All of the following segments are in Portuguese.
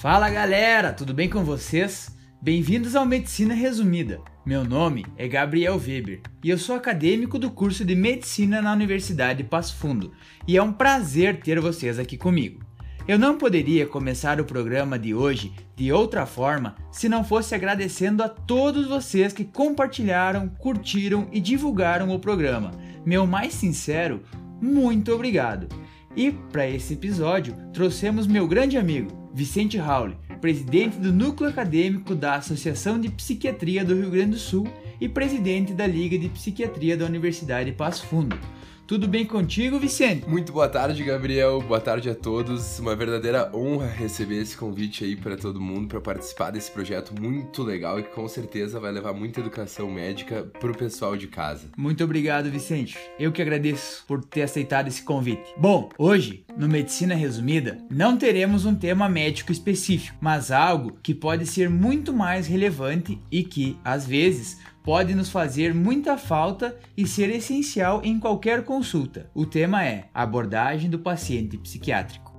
Fala galera, tudo bem com vocês? Bem-vindos ao Medicina Resumida. Meu nome é Gabriel Weber e eu sou acadêmico do curso de Medicina na Universidade de Passo Fundo e é um prazer ter vocês aqui comigo. Eu não poderia começar o programa de hoje de outra forma se não fosse agradecendo a todos vocês que compartilharam, curtiram e divulgaram o programa. Meu mais sincero, muito obrigado! E para esse episódio trouxemos meu grande amigo, Vicente Rauli, presidente do Núcleo Acadêmico da Associação de Psiquiatria do Rio Grande do Sul e presidente da Liga de Psiquiatria da Universidade de Passo Fundo. Tudo bem contigo, Vicente? Muito boa tarde, Gabriel. Boa tarde a todos. Uma verdadeira honra receber esse convite aí para todo mundo para participar desse projeto muito legal e que com certeza vai levar muita educação médica para o pessoal de casa. Muito obrigado, Vicente. Eu que agradeço por ter aceitado esse convite. Bom, hoje, no Medicina Resumida, não teremos um tema médico específico, mas algo que pode ser muito mais relevante e que, às vezes, pode nos fazer muita falta e ser essencial em qualquer consulta. O tema é abordagem do paciente psiquiátrico.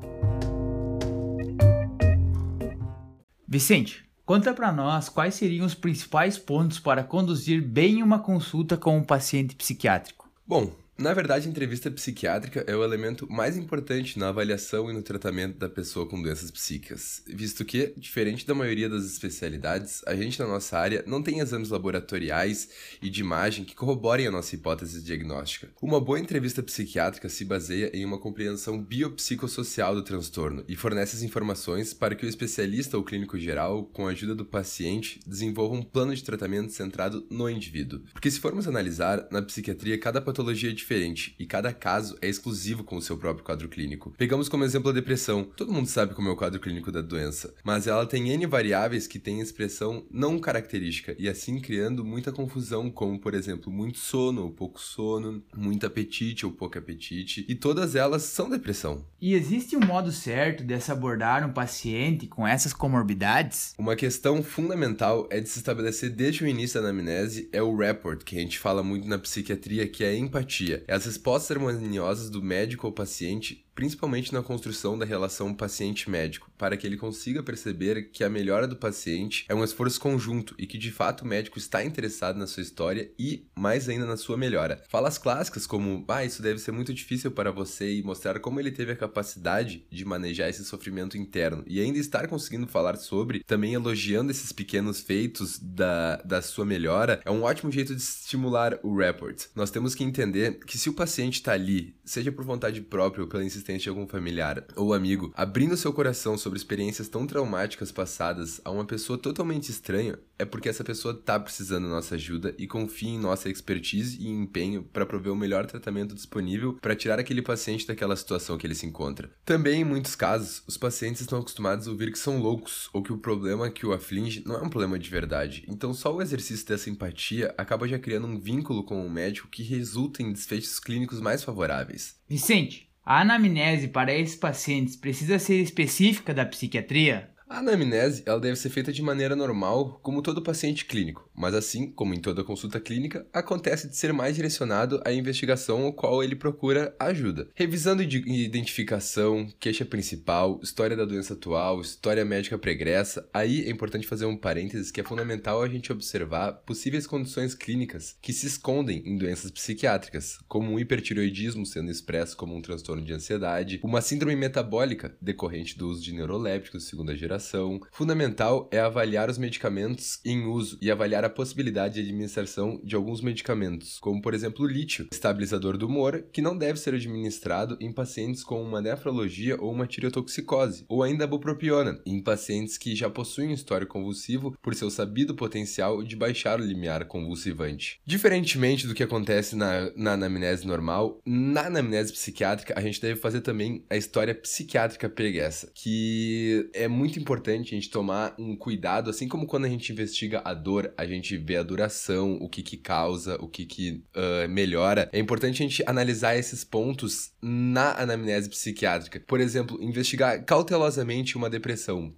Vicente, conta para nós quais seriam os principais pontos para conduzir bem uma consulta com um paciente psiquiátrico. Bom, na verdade, a entrevista psiquiátrica é o elemento mais importante na avaliação e no tratamento da pessoa com doenças psíquicas, visto que, diferente da maioria das especialidades, a gente na nossa área não tem exames laboratoriais e de imagem que corroborem a nossa hipótese diagnóstica. Uma boa entrevista psiquiátrica se baseia em uma compreensão biopsicossocial do transtorno e fornece as informações para que o especialista ou clínico geral, com a ajuda do paciente, desenvolva um plano de tratamento centrado no indivíduo. Porque se formos analisar, na psiquiatria cada patologia é diferente diferente e cada caso é exclusivo com o seu próprio quadro clínico. Pegamos como exemplo a depressão. Todo mundo sabe como é o quadro clínico da doença, mas ela tem N variáveis que têm expressão não característica e assim criando muita confusão, como por exemplo, muito sono ou pouco sono, muito apetite ou pouco apetite, e todas elas são depressão. E existe um modo certo de se abordar um paciente com essas comorbidades? Uma questão fundamental é de se estabelecer desde o início da anamnese é o rapport, que a gente fala muito na psiquiatria, que é a empatia as respostas harmoniosas do médico ao paciente principalmente na construção da relação paciente-médico, para que ele consiga perceber que a melhora do paciente é um esforço conjunto e que de fato o médico está interessado na sua história e, mais ainda, na sua melhora. Falas clássicas como, ah, isso deve ser muito difícil para você e mostrar como ele teve a capacidade de manejar esse sofrimento interno e ainda estar conseguindo falar sobre, também elogiando esses pequenos feitos da, da sua melhora, é um ótimo jeito de estimular o report. Nós temos que entender que se o paciente está ali, seja por vontade própria ou pela insistência existência de algum familiar ou amigo, abrindo seu coração sobre experiências tão traumáticas passadas a uma pessoa totalmente estranha, é porque essa pessoa tá precisando da nossa ajuda e confia em nossa expertise e empenho para prover o melhor tratamento disponível para tirar aquele paciente daquela situação que ele se encontra. Também, em muitos casos, os pacientes estão acostumados a ouvir que são loucos ou que o problema que o aflige não é um problema de verdade. Então, só o exercício dessa empatia acaba já criando um vínculo com o médico que resulta em desfechos clínicos mais favoráveis. Vicente, a anamnese para esses pacientes precisa ser específica da psiquiatria? A anamnese ela deve ser feita de maneira normal, como todo paciente clínico, mas assim como em toda consulta clínica, acontece de ser mais direcionado à investigação ao qual ele procura ajuda. Revisando identificação, queixa principal, história da doença atual, história médica pregressa, aí é importante fazer um parênteses que é fundamental a gente observar possíveis condições clínicas que se escondem em doenças psiquiátricas, como um hipertiroidismo sendo expresso como um transtorno de ansiedade, uma síndrome metabólica decorrente do uso de neurolépticos segunda geração, fundamental é avaliar os medicamentos em uso e avaliar a possibilidade de administração de alguns medicamentos, como por exemplo o lítio, estabilizador do humor, que não deve ser administrado em pacientes com uma nefrologia ou uma tireotoxicose, ou ainda a bupropiona, em pacientes que já possuem um histórico convulsivo por seu sabido potencial de baixar o limiar convulsivante. Diferentemente do que acontece na, na anamnese normal, na anamnese psiquiátrica a gente deve fazer também a história psiquiátrica preguiça, que é muito importante a gente tomar um cuidado, assim como quando a gente investiga a dor, a gente vê a duração, o que que causa, o que que uh, melhora. É importante a gente analisar esses pontos na anamnese psiquiátrica. Por exemplo, investigar cautelosamente uma depressão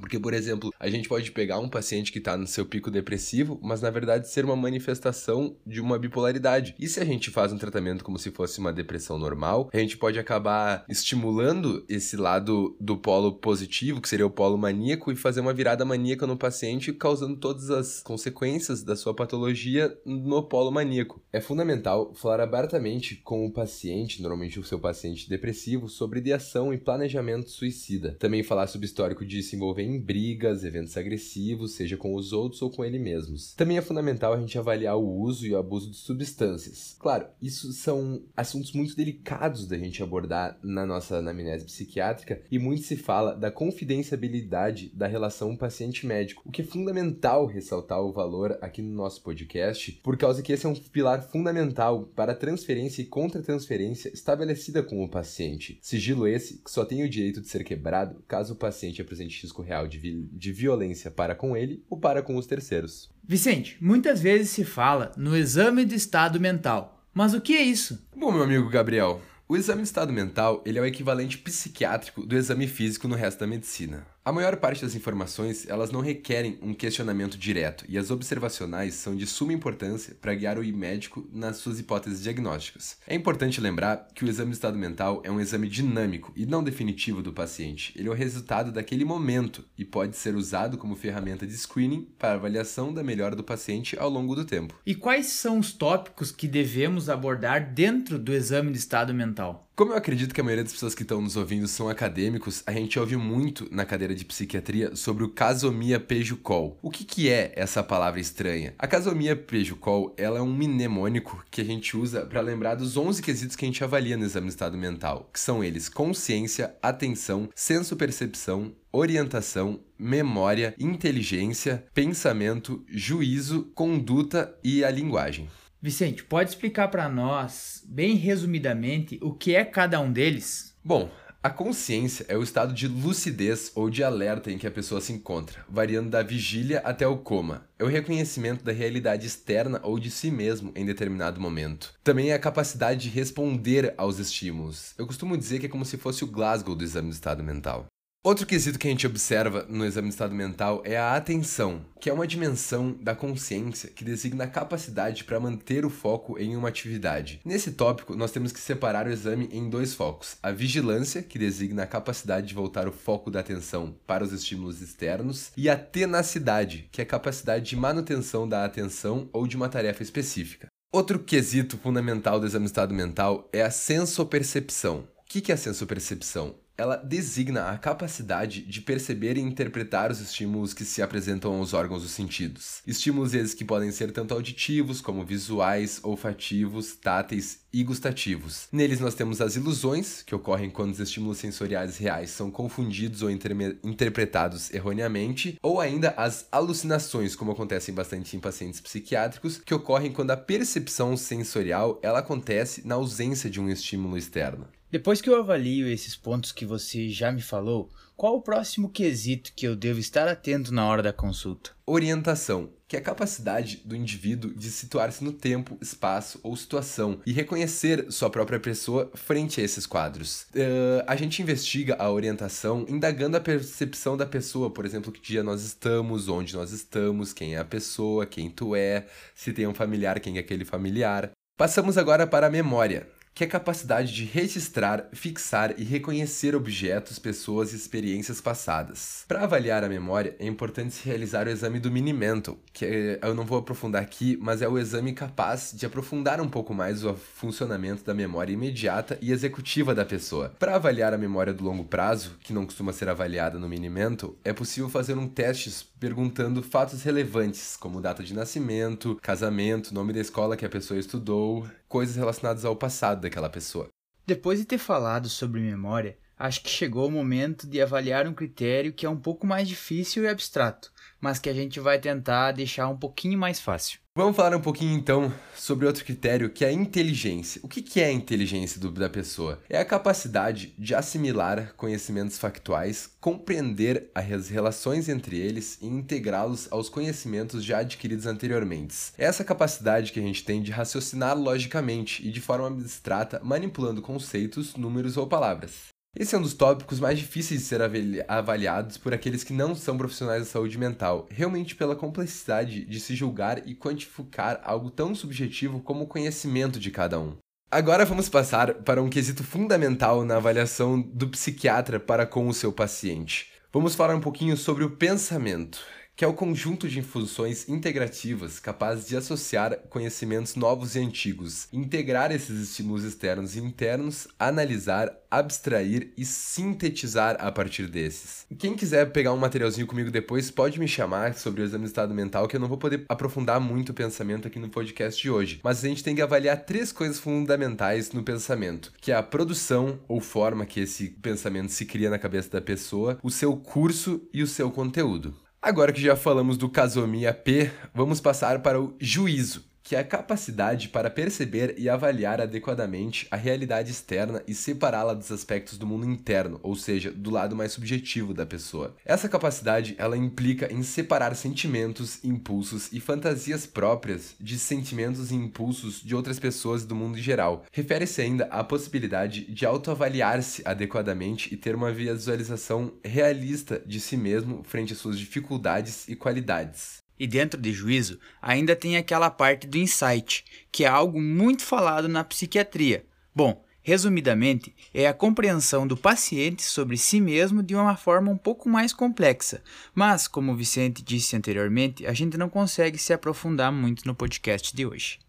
Porque, por exemplo, a gente pode pegar um paciente que está no seu pico depressivo, mas na verdade ser uma manifestação de uma bipolaridade. E se a gente faz um tratamento como se fosse uma depressão normal, a gente pode acabar estimulando esse lado do polo positivo, que seria o polo maníaco, e fazer uma virada maníaca no paciente, causando todas as consequências da sua patologia no polo maníaco. É fundamental falar abertamente com o paciente, normalmente o seu paciente depressivo, sobre ideação e planejamento suicida. Também falar sobre histórico de se envolver em brigas, eventos agressivos, seja com os outros ou com ele mesmos. Também é fundamental a gente avaliar o uso e o abuso de substâncias. Claro, isso são assuntos muito delicados da gente abordar na nossa anamnese psiquiátrica e muito se fala da confidenciabilidade da relação paciente-médico, o que é fundamental ressaltar o valor aqui no nosso podcast, por causa que esse é um pilar fundamental para a transferência e contra-transferência estabelecida com o paciente. Sigilo esse que só tem o direito de ser quebrado caso o paciente apresente risco real de, vi de violência para com ele ou para com os terceiros. Vicente, muitas vezes se fala no exame de estado mental. Mas o que é isso? Bom, meu amigo Gabriel, o exame de estado mental ele é o equivalente psiquiátrico do exame físico no resto da medicina. A maior parte das informações, elas não requerem um questionamento direto, e as observacionais são de suma importância para guiar o médico nas suas hipóteses diagnósticas. É importante lembrar que o exame de estado mental é um exame dinâmico e não definitivo do paciente. Ele é o resultado daquele momento e pode ser usado como ferramenta de screening para avaliação da melhora do paciente ao longo do tempo. E quais são os tópicos que devemos abordar dentro do exame de estado mental? Como eu acredito que a maioria das pessoas que estão nos ouvindo são acadêmicos, a gente ouve muito na cadeira de psiquiatria sobre o casomia pejucol. O que, que é essa palavra estranha? A casomia pejucol ela é um mnemônico que a gente usa para lembrar dos 11 quesitos que a gente avalia no exame de estado mental, que são eles consciência, atenção, senso-percepção, orientação, memória, inteligência, pensamento, juízo, conduta e a linguagem. Vicente, pode explicar para nós, bem resumidamente, o que é cada um deles? Bom, a consciência é o estado de lucidez ou de alerta em que a pessoa se encontra, variando da vigília até o coma. É o reconhecimento da realidade externa ou de si mesmo em determinado momento. Também é a capacidade de responder aos estímulos. Eu costumo dizer que é como se fosse o Glasgow do exame de estado mental. Outro quesito que a gente observa no exame de estado mental é a atenção, que é uma dimensão da consciência que designa a capacidade para manter o foco em uma atividade. Nesse tópico, nós temos que separar o exame em dois focos: a vigilância, que designa a capacidade de voltar o foco da atenção para os estímulos externos, e a tenacidade, que é a capacidade de manutenção da atenção ou de uma tarefa específica. Outro quesito fundamental do exame de estado mental é a sensopercepção. O que é a sensopercepção? Ela designa a capacidade de perceber e interpretar os estímulos que se apresentam aos órgãos dos sentidos. Estímulos esses que podem ser tanto auditivos como visuais, olfativos, táteis e gustativos. Neles nós temos as ilusões, que ocorrem quando os estímulos sensoriais reais são confundidos ou interpretados erroneamente, ou ainda as alucinações, como acontecem bastante em pacientes psiquiátricos, que ocorrem quando a percepção sensorial ela acontece na ausência de um estímulo externo. Depois que eu avalio esses pontos que você já me falou, qual o próximo quesito que eu devo estar atento na hora da consulta? Orientação, que é a capacidade do indivíduo de situar-se no tempo, espaço ou situação e reconhecer sua própria pessoa frente a esses quadros. Uh, a gente investiga a orientação indagando a percepção da pessoa, por exemplo, que dia nós estamos, onde nós estamos, quem é a pessoa, quem tu é, se tem um familiar, quem é aquele familiar. Passamos agora para a memória, que é a capacidade de registrar, fixar e reconhecer objetos, pessoas e experiências passadas. Para avaliar a memória, é importante se realizar o exame do Mini-Mental, que é, eu não vou aprofundar aqui, mas é o exame capaz de aprofundar um pouco mais o funcionamento da memória imediata e executiva da pessoa. Para avaliar a memória do longo prazo, que não costuma ser avaliada no Mini-Mental, é possível fazer um teste perguntando fatos relevantes, como data de nascimento, casamento, nome da escola que a pessoa estudou, coisas relacionadas ao passado daquela pessoa. Depois de ter falado sobre memória, acho que chegou o momento de avaliar um critério que é um pouco mais difícil e abstrato, mas que a gente vai tentar deixar um pouquinho mais fácil. Vamos falar um pouquinho então sobre outro critério que é a inteligência. O que é a inteligência da pessoa? É a capacidade de assimilar conhecimentos factuais, compreender as relações entre eles e integrá-los aos conhecimentos já adquiridos anteriormente. Essa capacidade que a gente tem de raciocinar logicamente e de forma abstrata, manipulando conceitos, números ou palavras. Esse é um dos tópicos mais difíceis de ser avaliados por aqueles que não são profissionais da saúde mental, realmente pela complexidade de se julgar e quantificar algo tão subjetivo como o conhecimento de cada um. Agora vamos passar para um quesito fundamental na avaliação do psiquiatra para com o seu paciente. Vamos falar um pouquinho sobre o pensamento que é o conjunto de funções integrativas capazes de associar conhecimentos novos e antigos, integrar esses estímulos externos e internos, analisar, abstrair e sintetizar a partir desses. Quem quiser pegar um materialzinho comigo depois, pode me chamar sobre o exame de estado mental, que eu não vou poder aprofundar muito o pensamento aqui no podcast de hoje. Mas a gente tem que avaliar três coisas fundamentais no pensamento, que é a produção ou forma que esse pensamento se cria na cabeça da pessoa, o seu curso e o seu conteúdo. Agora que já falamos do casomia P, vamos passar para o juízo, que é a capacidade para perceber e avaliar adequadamente a realidade externa e separá-la dos aspectos do mundo interno, ou seja, do lado mais subjetivo da pessoa. Essa capacidade, ela implica em separar sentimentos, impulsos e fantasias próprias de sentimentos e impulsos de outras pessoas e do mundo em geral. Refere-se ainda à possibilidade de autoavaliar-se adequadamente e ter uma visualização realista de si mesmo frente às suas dificuldades e qualidades. E dentro de juízo, ainda tem aquela parte do insight, que é algo muito falado na psiquiatria. Bom, resumidamente, é a compreensão do paciente sobre si mesmo de uma forma um pouco mais complexa. Mas, como o Vicente disse anteriormente, a gente não consegue se aprofundar muito no podcast de hoje.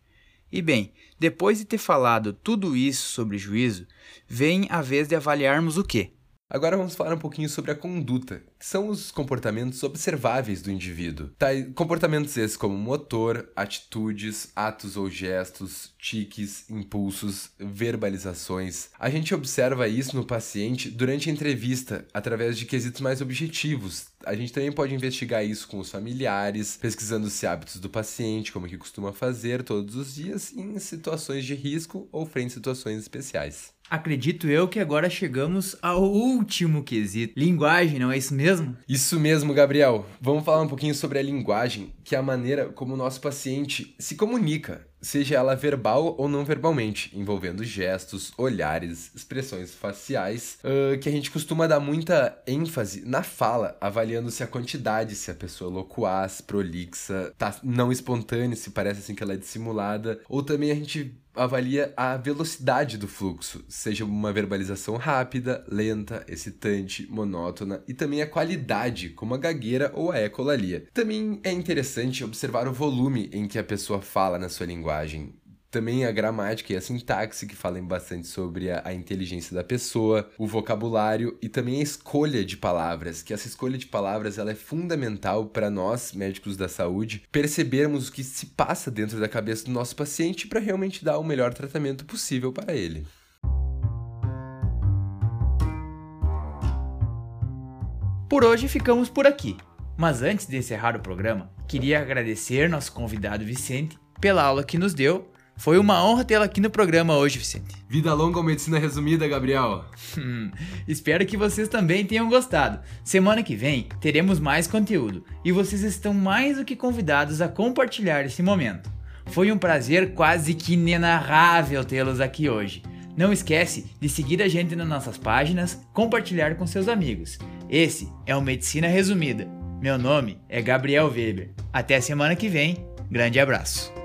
E bem, depois de ter falado tudo isso sobre juízo, vem a vez de avaliarmos o quê? Agora vamos falar um pouquinho sobre a conduta, que são os comportamentos observáveis do indivíduo. Tá, comportamentos esses como motor, atitudes, atos ou gestos, tiques, impulsos, verbalizações. A gente observa isso no paciente durante a entrevista, através de quesitos mais objetivos. A gente também pode investigar isso com os familiares, pesquisando os hábitos do paciente, como que costuma fazer todos os dias em situações de risco ou frente a situações especiais. Acredito eu que agora chegamos ao último quesito. Linguagem, não é isso mesmo? Isso mesmo, Gabriel. Vamos falar um pouquinho sobre a linguagem, que é a maneira como o nosso paciente se comunica, seja ela verbal ou não verbalmente, envolvendo gestos, olhares, expressões faciais, uh, que a gente costuma dar muita ênfase na fala, avaliando se a quantidade, se a pessoa é loquaz, prolixa, tá não espontânea, se parece assim que ela é dissimulada, ou também a gente avalia a velocidade do fluxo, seja uma verbalização rápida, lenta, excitante, monótona e também a qualidade, como a gagueira ou a ecolalia. Também é interessante observar o volume em que a pessoa fala na sua linguagem, também a gramática e a sintaxe, que falam bastante sobre a, a, inteligência da pessoa, o vocabulário e também a escolha de palavras, que essa escolha de palavras ela é fundamental para nós, médicos da saúde, percebermos o que se passa dentro da cabeça do nosso paciente para realmente dar o melhor tratamento possível para ele. Por hoje ficamos por aqui. Mas antes de encerrar o programa, queria agradecer nosso convidado Vicente pela aula que nos deu foi uma honra tê-la aqui no programa hoje, Vicente. Vida longa ou medicina resumida, Gabriel? Hum, espero que vocês também tenham gostado. Semana que vem teremos mais conteúdo e vocês estão mais do que convidados a compartilhar esse momento. Foi um prazer quase que inenarrável tê-los aqui hoje. Não esquece de seguir a gente nas nossas páginas, compartilhar com seus amigos. Esse é o Medicina Resumida. Meu nome é Gabriel Weber. Até semana que vem. Grande abraço.